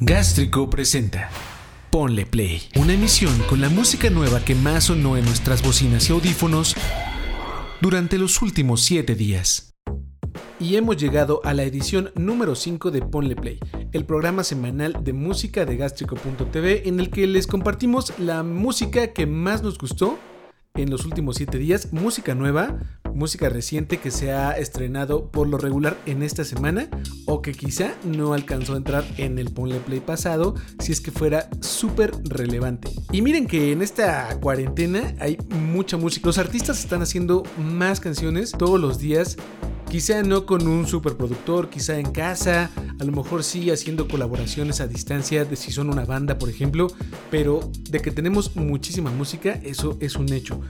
Gástrico presenta Ponle Play, una emisión con la música nueva que más sonó en nuestras bocinas y audífonos durante los últimos 7 días. Y hemos llegado a la edición número 5 de Ponle Play, el programa semanal de música de Gástrico.tv en el que les compartimos la música que más nos gustó en los últimos 7 días, música nueva, música reciente que se ha estrenado por lo regular en esta semana o que quizá no alcanzó a entrar en el Ponle Play pasado si es que fuera súper relevante. Y miren que en esta cuarentena hay mucha música. Los artistas están haciendo más canciones todos los días Quizá no con un superproductor, quizá en casa, a lo mejor sí haciendo colaboraciones a distancia de si son una banda, por ejemplo, pero de que tenemos muchísima música, eso es un hecho.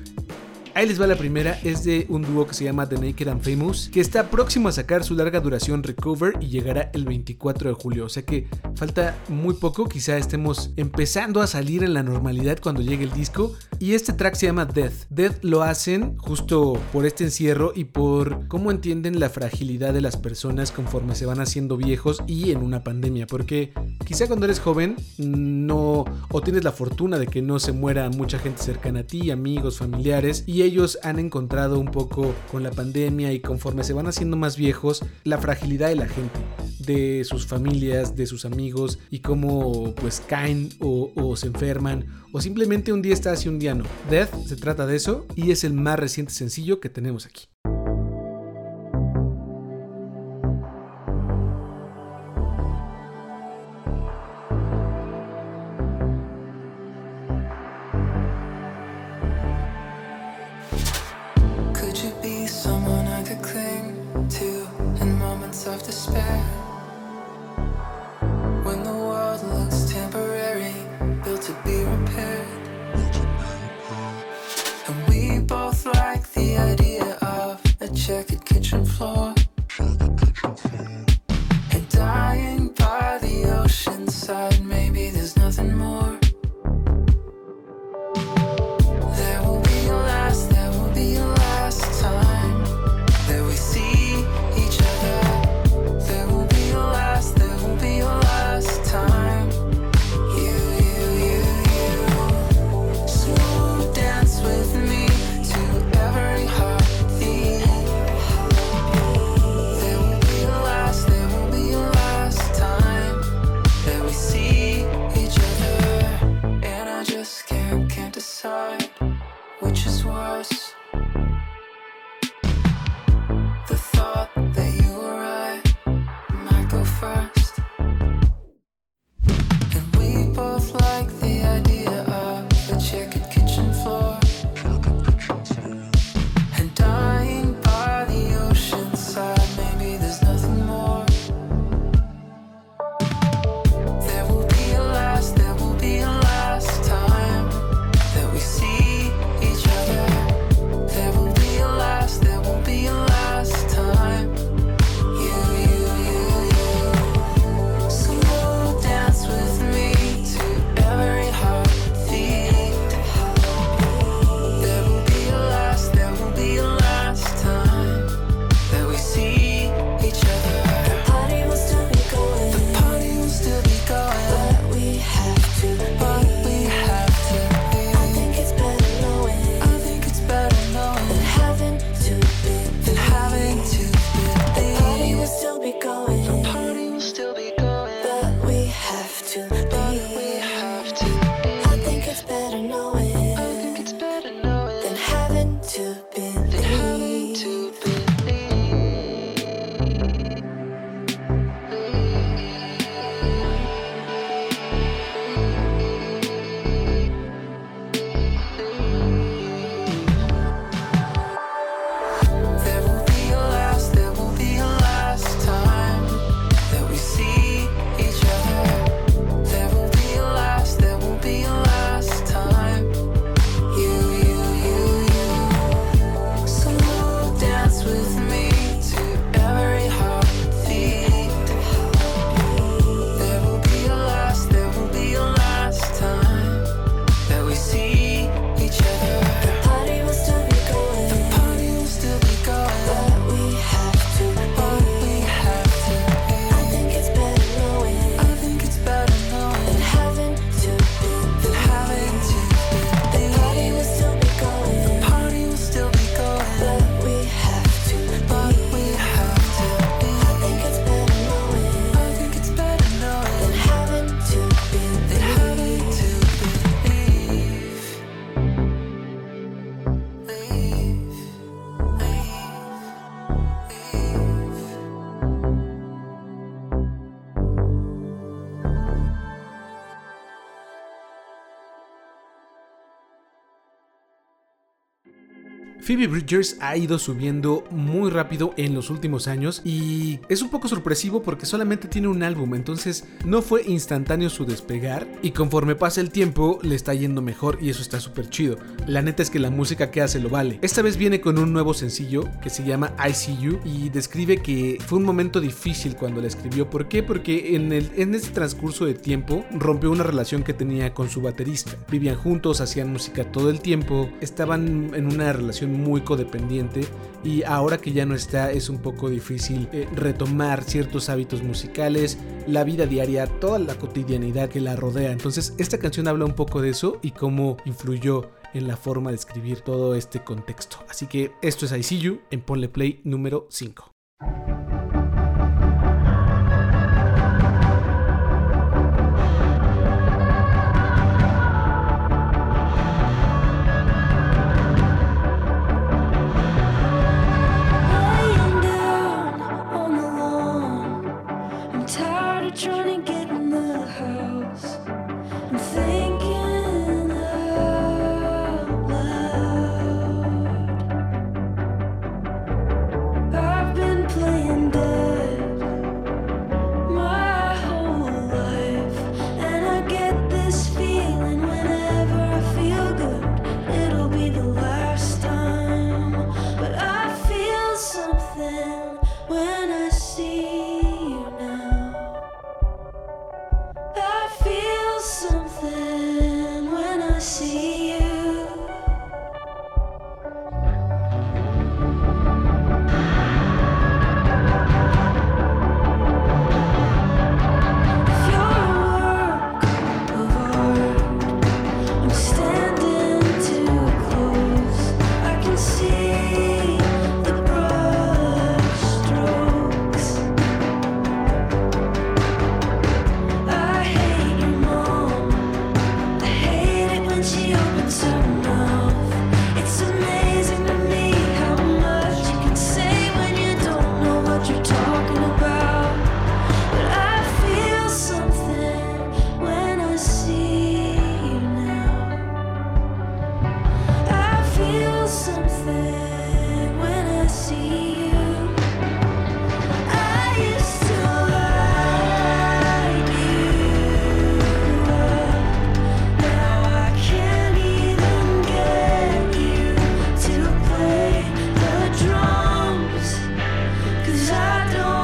Ahí les va la primera, es de un dúo que se llama The Naked and Famous, que está próximo a sacar su larga duración Recover y llegará el 24 de julio, o sea que falta muy poco, quizá estemos empezando a salir en la normalidad cuando llegue el disco. Y este track se llama Death. Death lo hacen justo por este encierro y por cómo entienden la fragilidad de las personas conforme se van haciendo viejos y en una pandemia, porque quizá cuando eres joven no o tienes la fortuna de que no se muera mucha gente cercana a ti, amigos, familiares, y ellos han encontrado un poco con la pandemia y conforme se van haciendo más viejos, la fragilidad de la gente, de sus familias, de sus amigos y cómo pues caen o, o se enferman o simplemente un día está así un día no. Death se trata de eso y es el más reciente sencillo que tenemos aquí. Phoebe Bridgers ha ido subiendo muy rápido en los últimos años y es un poco sorpresivo porque solamente tiene un álbum, entonces no fue instantáneo su despegar y conforme pasa el tiempo le está yendo mejor y eso está súper chido. La neta es que la música que hace lo vale. Esta vez viene con un nuevo sencillo que se llama I See You y describe que fue un momento difícil cuando la escribió. ¿Por qué? Porque en, el, en este transcurso de tiempo rompió una relación que tenía con su baterista. Vivían juntos, hacían música todo el tiempo, estaban en una relación muy codependiente y ahora que ya no está es un poco difícil eh, retomar ciertos hábitos musicales, la vida diaria, toda la cotidianidad que la rodea. Entonces esta canción habla un poco de eso y cómo influyó en la forma de escribir todo este contexto. Así que esto es I See You en Ponle Play número 5. Cause I don't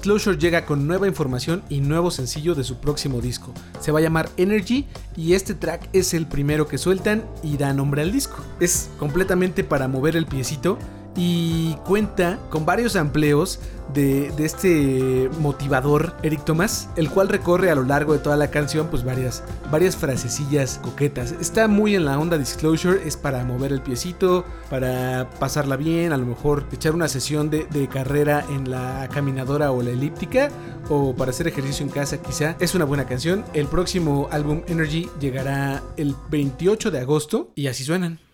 Disclosure llega con nueva información y nuevo sencillo de su próximo disco. Se va a llamar Energy y este track es el primero que sueltan y da nombre al disco. Es completamente para mover el piecito y cuenta con varios amplios de, este motivador Eric Thomas, el cual recorre a lo largo de toda la canción pues varias, varias frasecillas coquetas. Está muy en la onda Disclosure, es para mover el piecito, para pasarla bien, a lo mejor echar una sesión de carrera en la caminadora o la elíptica o para hacer ejercicio en casa quizá. Es una buena canción. El próximo álbum Energy llegará el 28 de agosto y así suenan.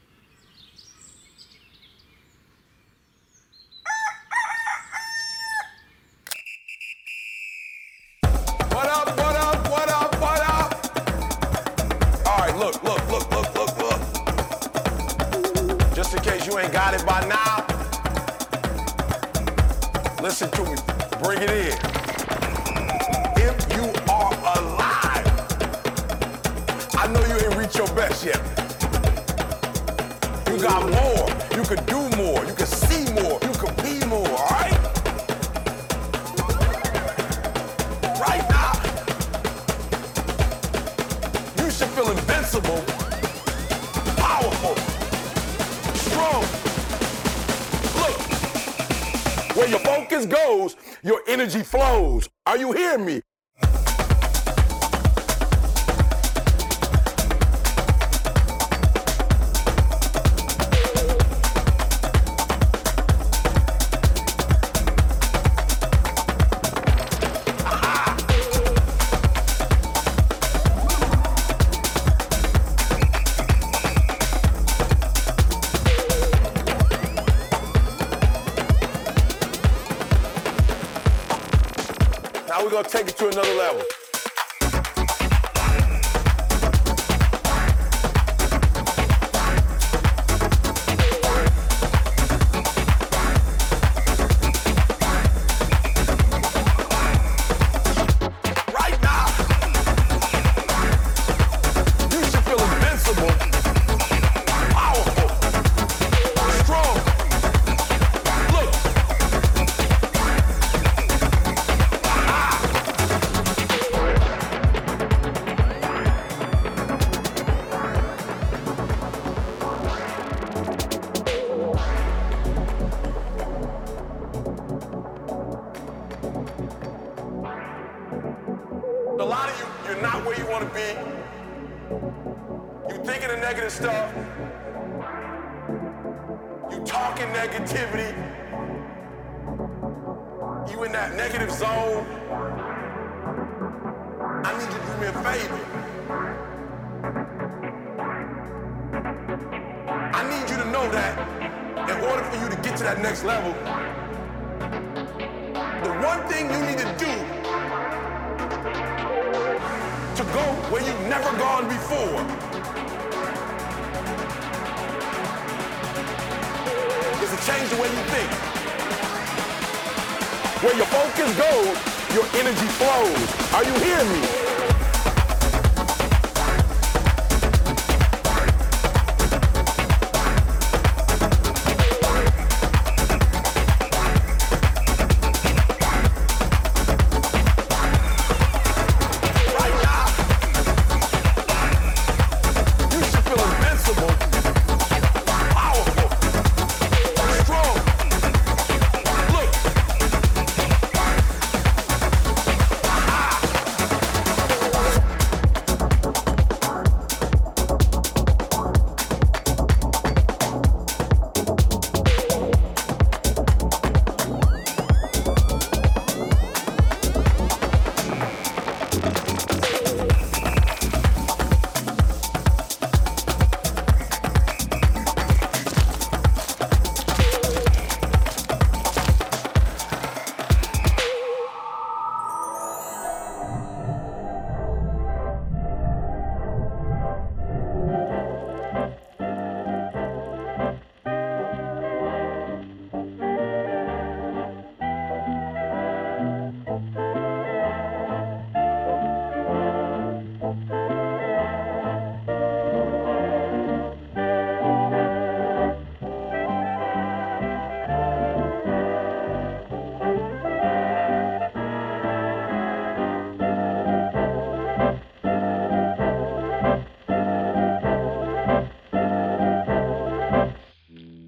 Got it by now, listen to me. Bring it in. if you are alive. I know you ain't reached your best yet. You got more. You could do more. You could see more. You could be more, all right? Right now, you should feel invincible, where your focus goes, your energy flows. Are you hearing me? Gonna take it to another level. Where your focus goes, your energy flows. Are you hearing me?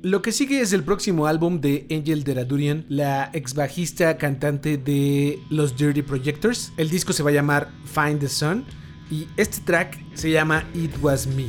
Lo que sigue es el próximo álbum de Angel Deradurian, la ex bajista cantante de los Dirty Projectors. El disco se va a llamar Find the Sun y este track se llama It Was Me,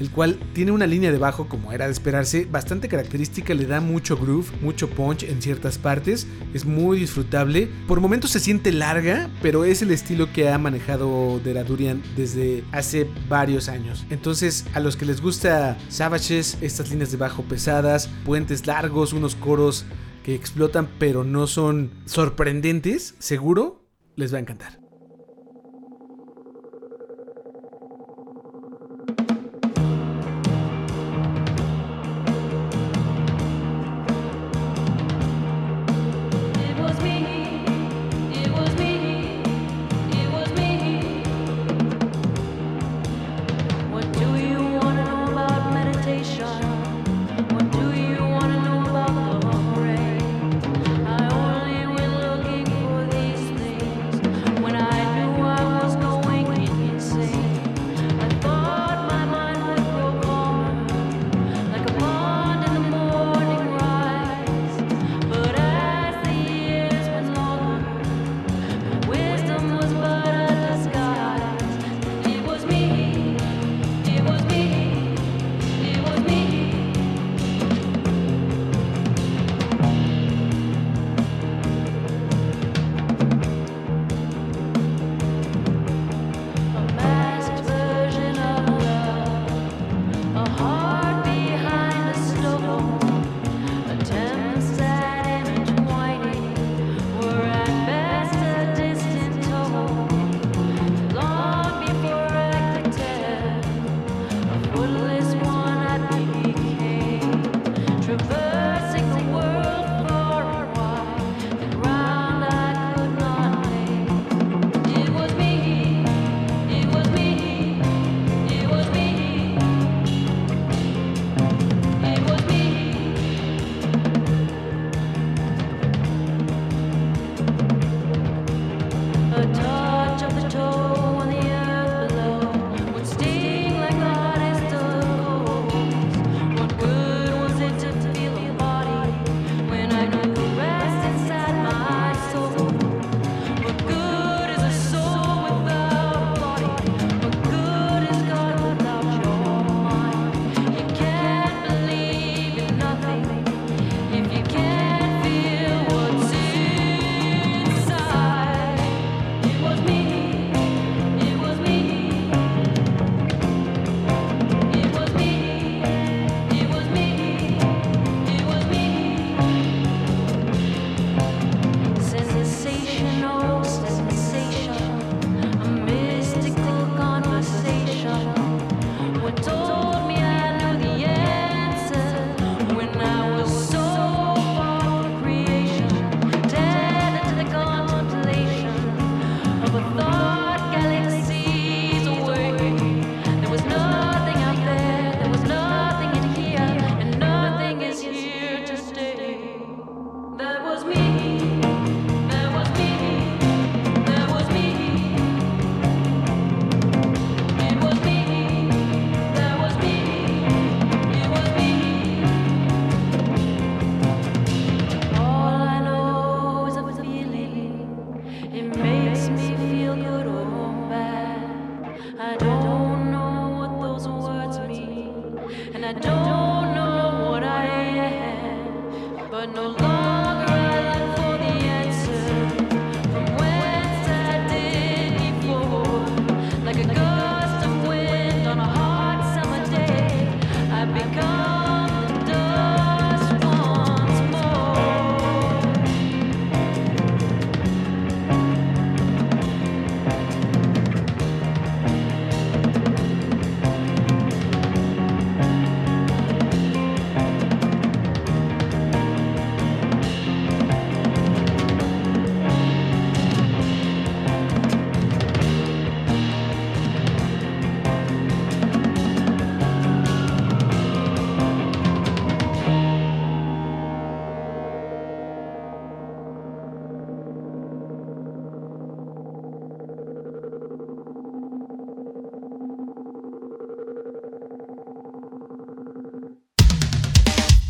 el cual tiene una línea de bajo como era de esperarse, bastante característica, le da mucho groove, mucho punch en ciertas partes, es muy disfrutable. Por momentos se siente larga, pero es el estilo que ha manejado Deradurian desde hace varios años. Entonces, a los que les gusta Savages, estas líneas de bajo pesadas, puentes largos, unos coros que explotan pero no son sorprendentes, seguro les va a encantar.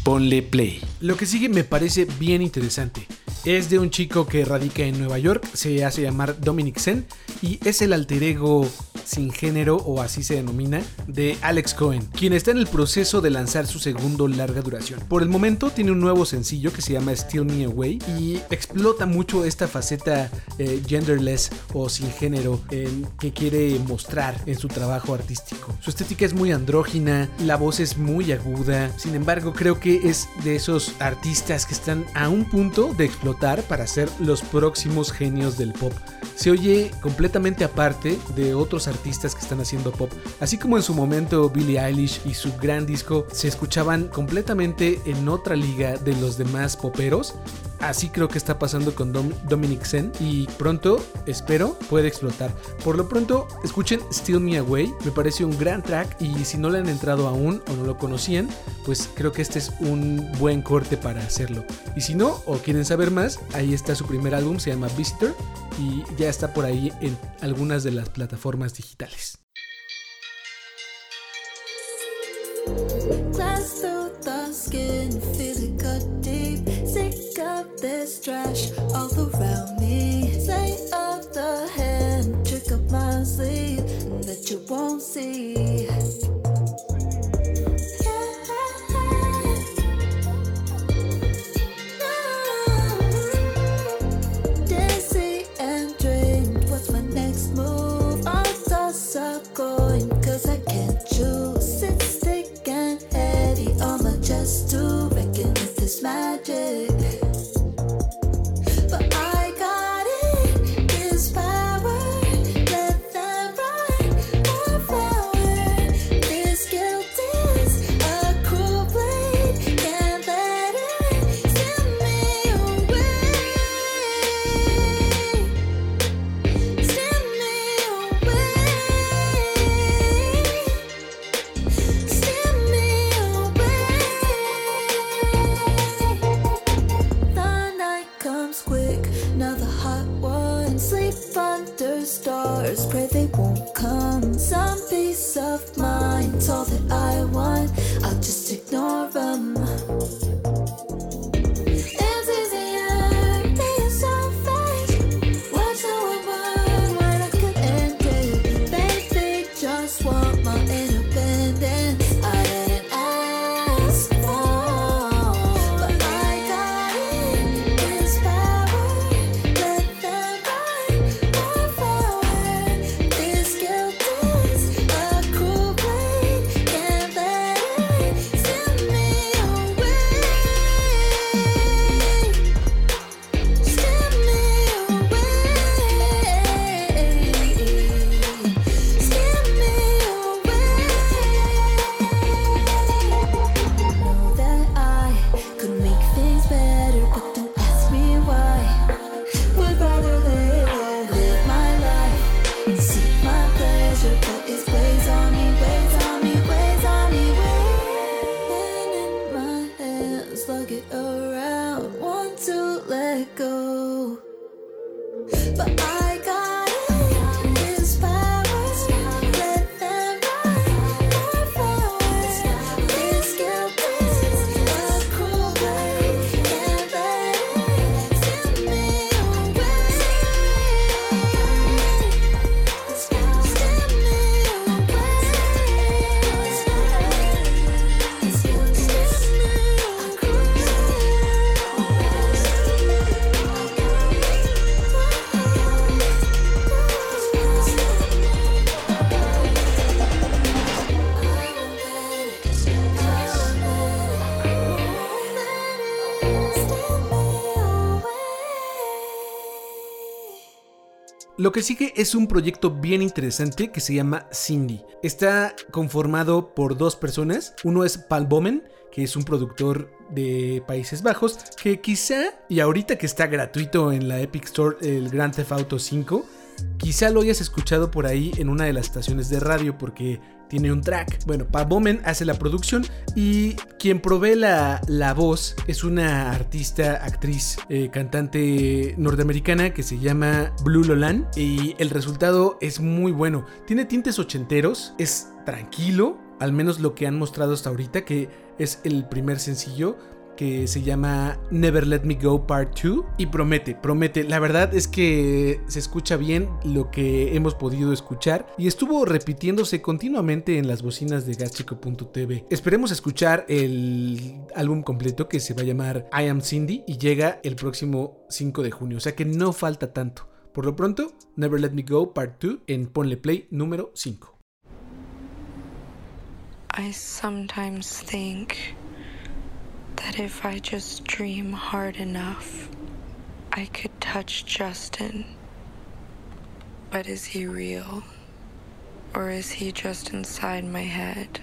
Ponle play. Lo que sigue me parece bien interesante. Es de un chico que radica en Nueva York, se hace llamar Dominic Zen y es el alter ego sin género o así se denomina de Alex Cohen, quien está en el proceso de lanzar su segundo larga duración. Por el momento tiene un nuevo sencillo que se llama Steal Me Away y explota mucho esta faceta eh, genderless o sin género eh, que quiere mostrar en su trabajo artístico. Su estética es muy andrógina, la voz es muy aguda, sin embargo creo que es de esos artistas que están a un punto de explotar para ser los próximos genios del pop. Se oye completamente aparte de otros artistas que están haciendo pop, así como en su momento Billie Eilish y su gran disco se escuchaban completamente en otra liga de los demás poperos. Así creo que está pasando con Dom- Dominic Zen y pronto, espero, puede explotar. Por lo pronto, escuchen Steal Me Away, me parece un gran track y si no le han entrado aún o no lo conocían, pues creo que este es un buen corte para hacerlo. Y si no, o quieren saber más, ahí está su primer álbum, se llama Visitor y ya está por ahí en algunas de las plataformas digitales. There's trash all around me. Lo que sigue es un proyecto bien interesante que se llama Cindy. Está conformado por dos personas. Uno es Paul Bomen, que es un productor de Países Bajos, que quizá, y ahorita que está gratuito en la Epic Store el Grand Theft Auto 5, quizá lo hayas escuchado por ahí en una de las estaciones de radio porque tiene un track. Bueno, Paul Bomen hace la producción y quien provee la, la voz es una artista, actriz, eh, cantante norteamericana que se llama Blue Lolan y el resultado es muy bueno. Tiene tintes ochenteros, es tranquilo, al menos lo que han mostrado hasta ahorita, que es el primer sencillo que se llama Never Let Me Go Part 2 y promete, promete. La verdad es que se escucha bien lo que hemos podido escuchar y estuvo repitiéndose continuamente en las bocinas de gaschico.tv. Esperemos escuchar el álbum completo que se va a llamar I Am Cindy y llega el próximo 5 de junio, o sea que no falta tanto. Por lo pronto, Never Let Me Go Part 2 en Ponle Play número 5. I sometimes think that if I just dream hard enough, I could touch Justin. But is he real? Or is he just inside my head?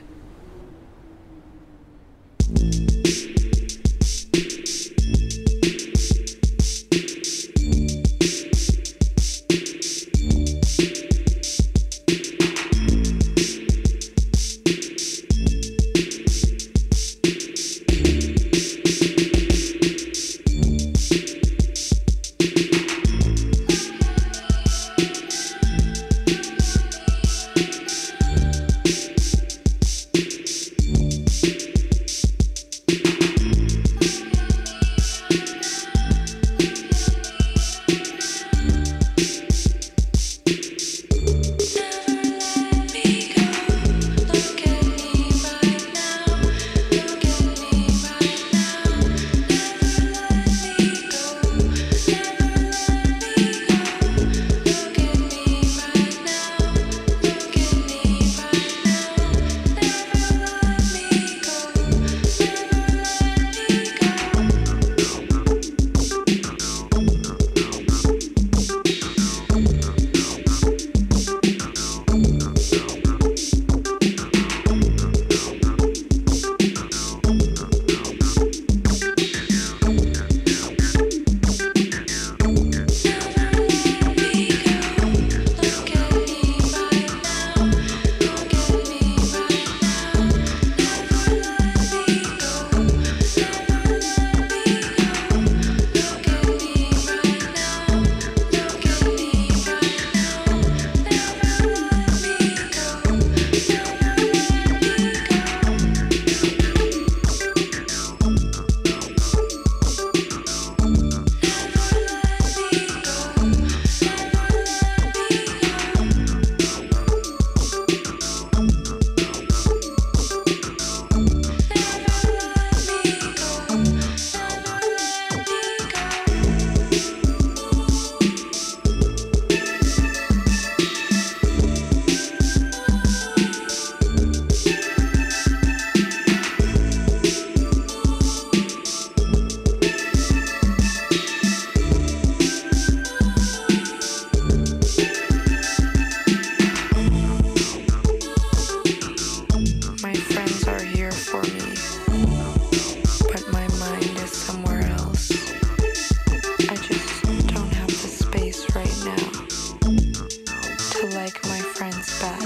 To like my friends back.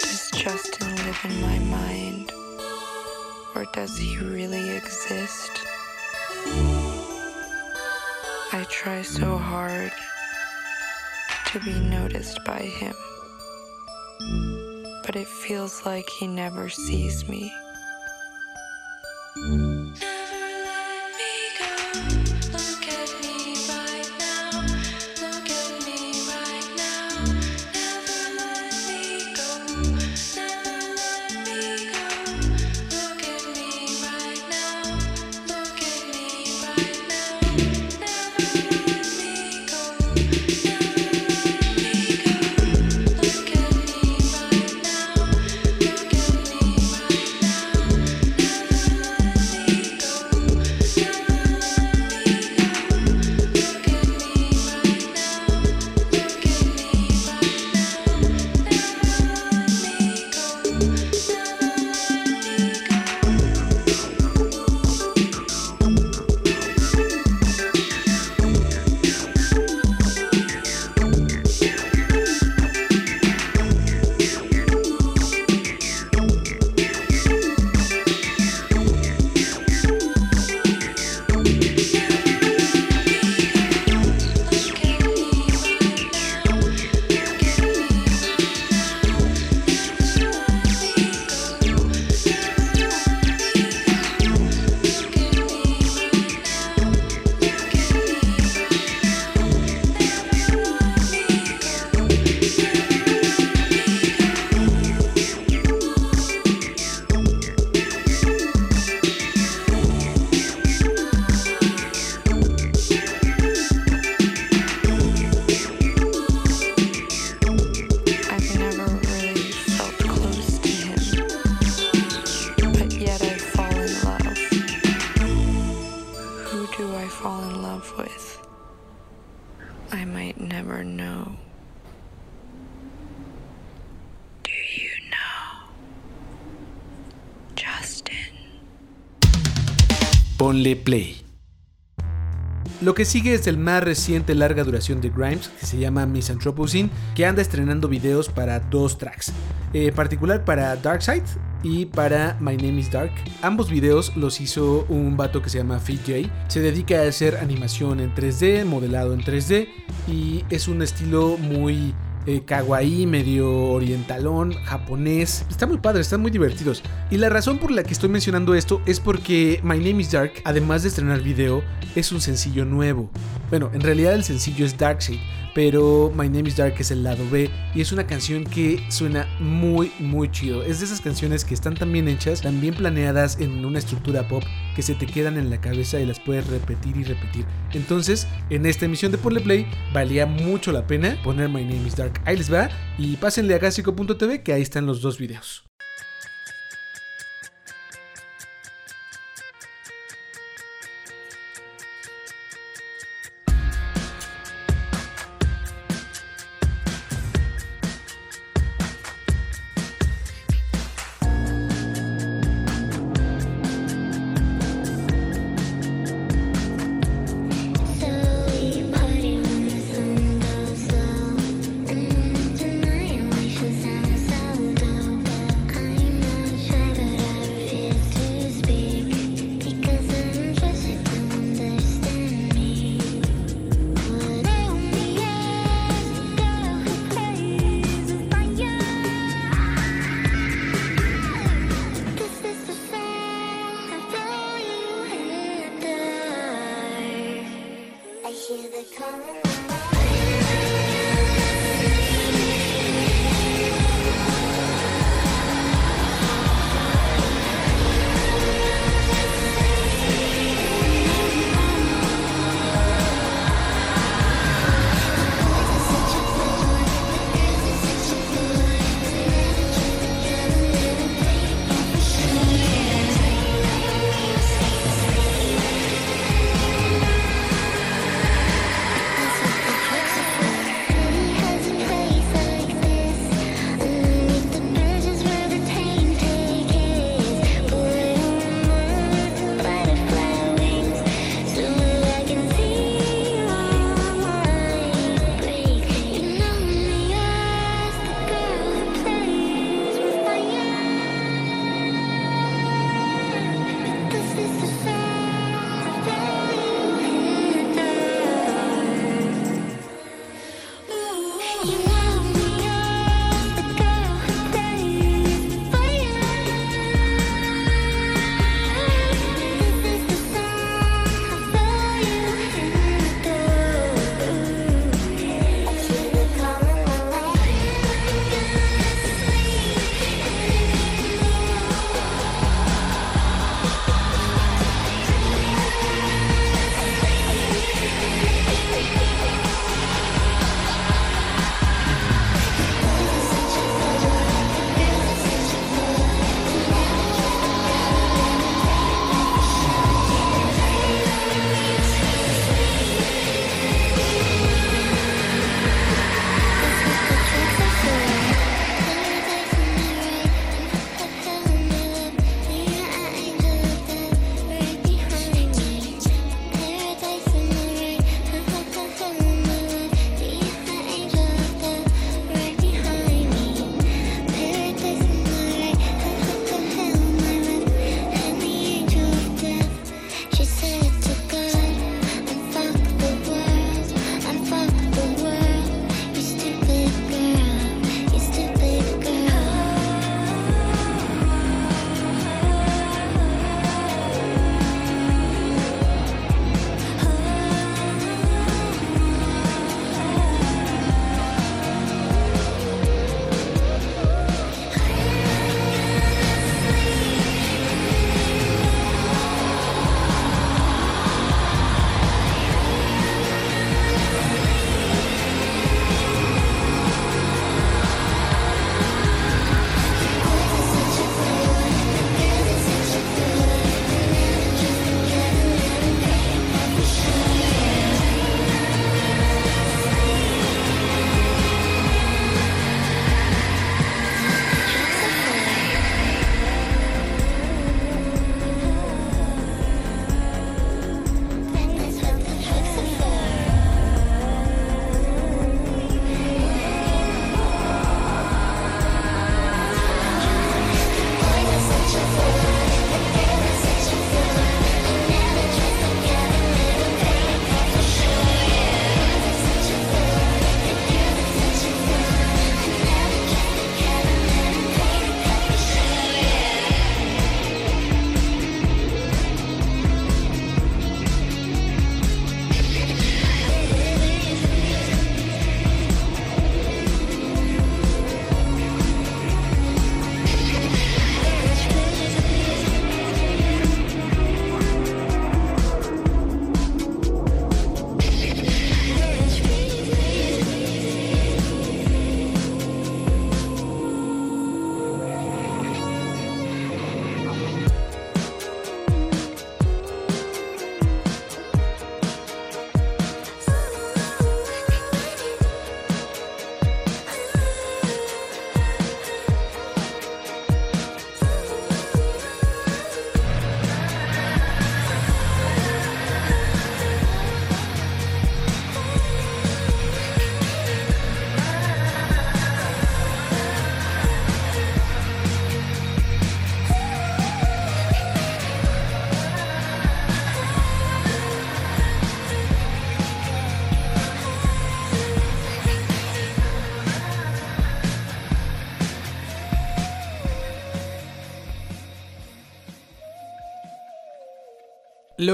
Does Justin live in my mind, or does he really exist? I try so hard to be noticed by him but it feels like he never sees me. Play. Lo que sigue es el más reciente larga duración de Grimes, que se llama Misanthropocene, que anda estrenando videos para dos tracks, en particular para Darkseid y para My Name is Dark. Ambos videos los hizo un vato que se llama Fit J. Se dedica a hacer animación en 3D, modelado en 3D, y es un estilo muy eh, kawaii, medio orientalón, japonés. Está muy padre, están muy divertidos. Y la razón por la que estoy mencionando esto es porque My Name is Dark, además de estrenar video, es un sencillo nuevo. Bueno, en realidad el sencillo es Darkseid, pero My Name is Dark es el lado B y es una canción que suena muy muy chido. Es de esas canciones que están tan bien hechas, tan bien planeadas en una estructura pop que se te quedan en la cabeza y las puedes repetir y repetir. Entonces, en esta emisión de Ponle Play valía mucho la pena poner My Name is Dark. Ahí les va y pásenle a Gásico.tv que ahí están los dos videos. I hear the calling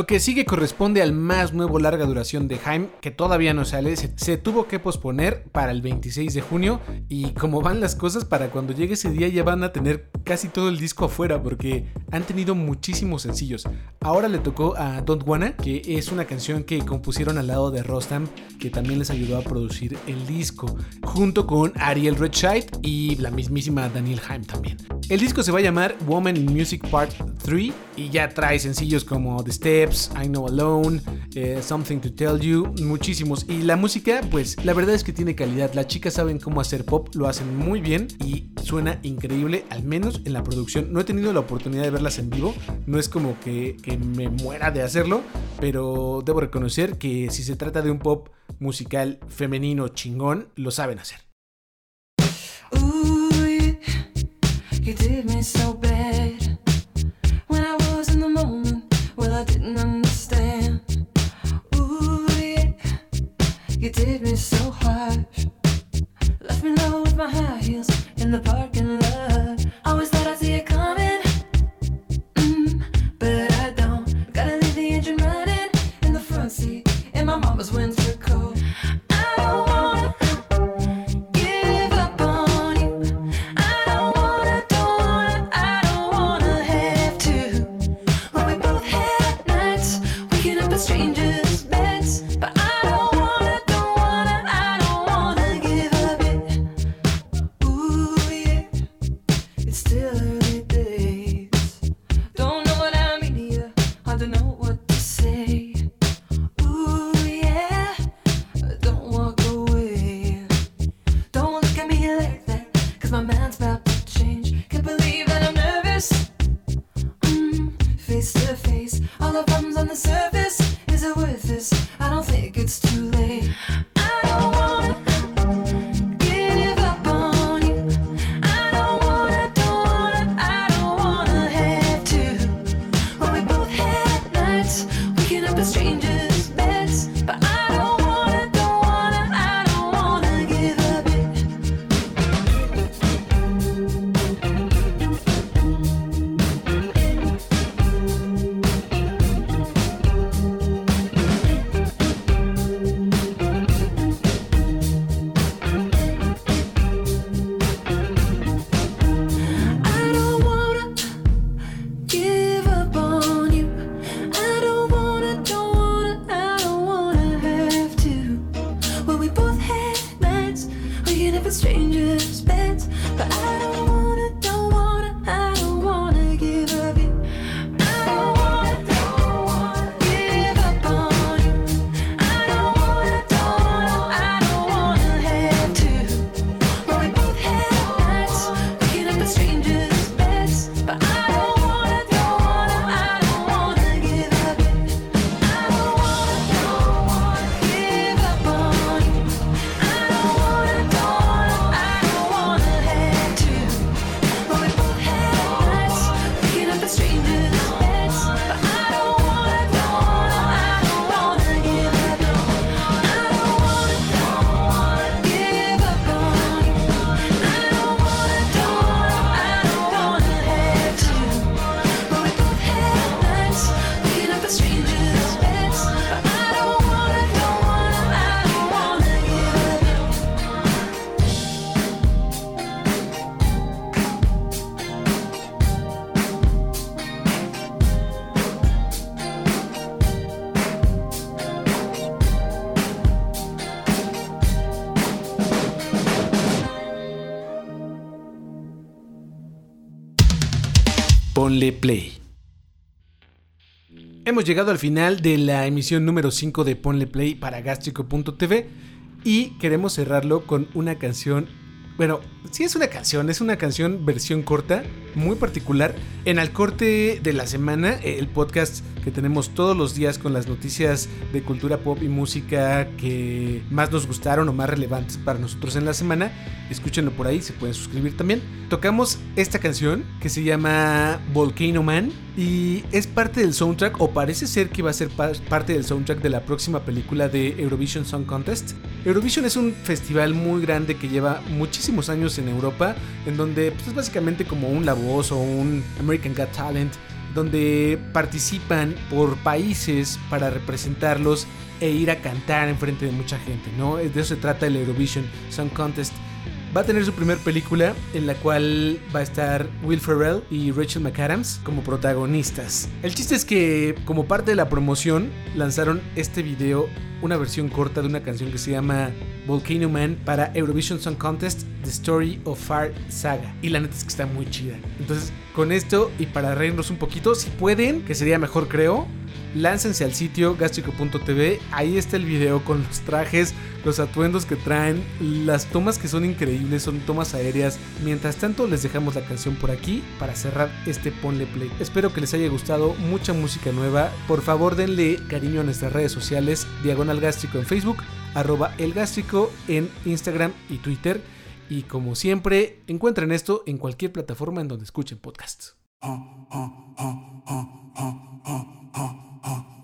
Lo que sigue corresponde al más nuevo larga duración de Haim, que todavía no sale, se, se tuvo que posponer para el 26 de junio y como van las cosas, para cuando llegue ese día ya van a tener casi todo el disco afuera porque han tenido muchísimos sencillos. Ahora le tocó a Don't Wanna, que es una canción que compusieron al lado de Rostam, que también les ayudó a producir el disco, junto con Ariel Redshide y la mismísima Daniel Haim también. El disco se va a llamar Woman in Music Part 3 y ya trae sencillos como The Steps, I Know Alone, eh, Something to Tell You, muchísimos. Y la música, pues la verdad es que tiene calidad. Las chicas saben cómo hacer pop, lo hacen muy bien y suena increíble, al menos en la producción. No he tenido la oportunidad de en vivo, no es como que, me muera de hacerlo, pero debo reconocer que si se trata de un pop musical femenino chingón, lo saben hacer. You did me so bad. When I was in the moment, well, I didn't understand. You did me so. Left me low with my heels in the parking lot. Hemos llegado al final de la emisión número 5 de Ponle Play para Gástrico.tv y queremos cerrarlo con una canción. Bueno, sí es una canción, es una canción versión corta, muy particular. En el corte de la semana, el podcast que tenemos todos los días con las noticias de cultura pop y música que más nos gustaron o más relevantes para nosotros en la semana, escúchenlo por ahí, se pueden suscribir también. Tocamos esta canción que se llama Volcano Man y es parte del soundtrack o parece ser que va a ser pa- parte del soundtrack de la próxima película de Eurovision Song Contest. Eurovision es un festival muy grande que lleva muchísimos años en Europa, en donde pues, es básicamente como un La Voz o un American Got Talent donde participan por países para representarlos e ir a cantar en frente de mucha gente, ¿no? De eso se trata el Eurovision Song Contest. Va a tener su primer película en la cual va a estar Will Ferrell y Rachel McAdams como protagonistas. El chiste es que como parte de la promoción lanzaron este video, una versión corta de una canción que se llama Volcano Man para Eurovision Song Contest The Story of Fire Saga. Y la neta es que está muy chida. Entonces, con esto y para reírnos un poquito, si pueden, que sería mejor creo, láncense al sitio gastrico.tv. Ahí está el video con los trajes, los atuendos que traen, las tomas que son increíbles, son tomas aéreas. Mientras tanto, les dejamos la canción por aquí para cerrar este Ponle Play. Espero que les haya gustado mucha música nueva. Por favor, denle cariño a nuestras redes sociales, Diagonal Gástrico en Facebook, arroba El Gástrico en Instagram y Twitter. Y como siempre, encuentren esto en cualquier plataforma en donde escuchen podcasts.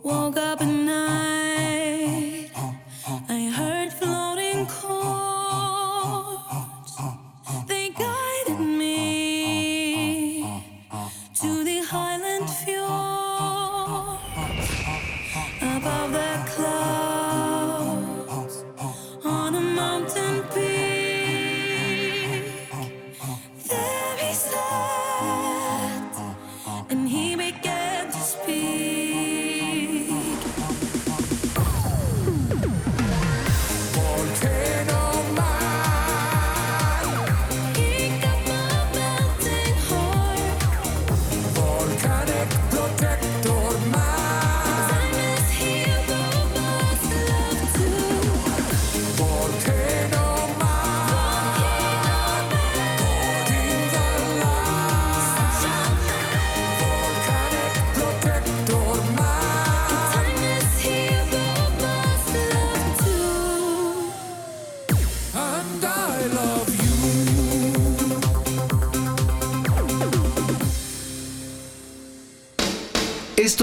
Woke up at night. I heard floating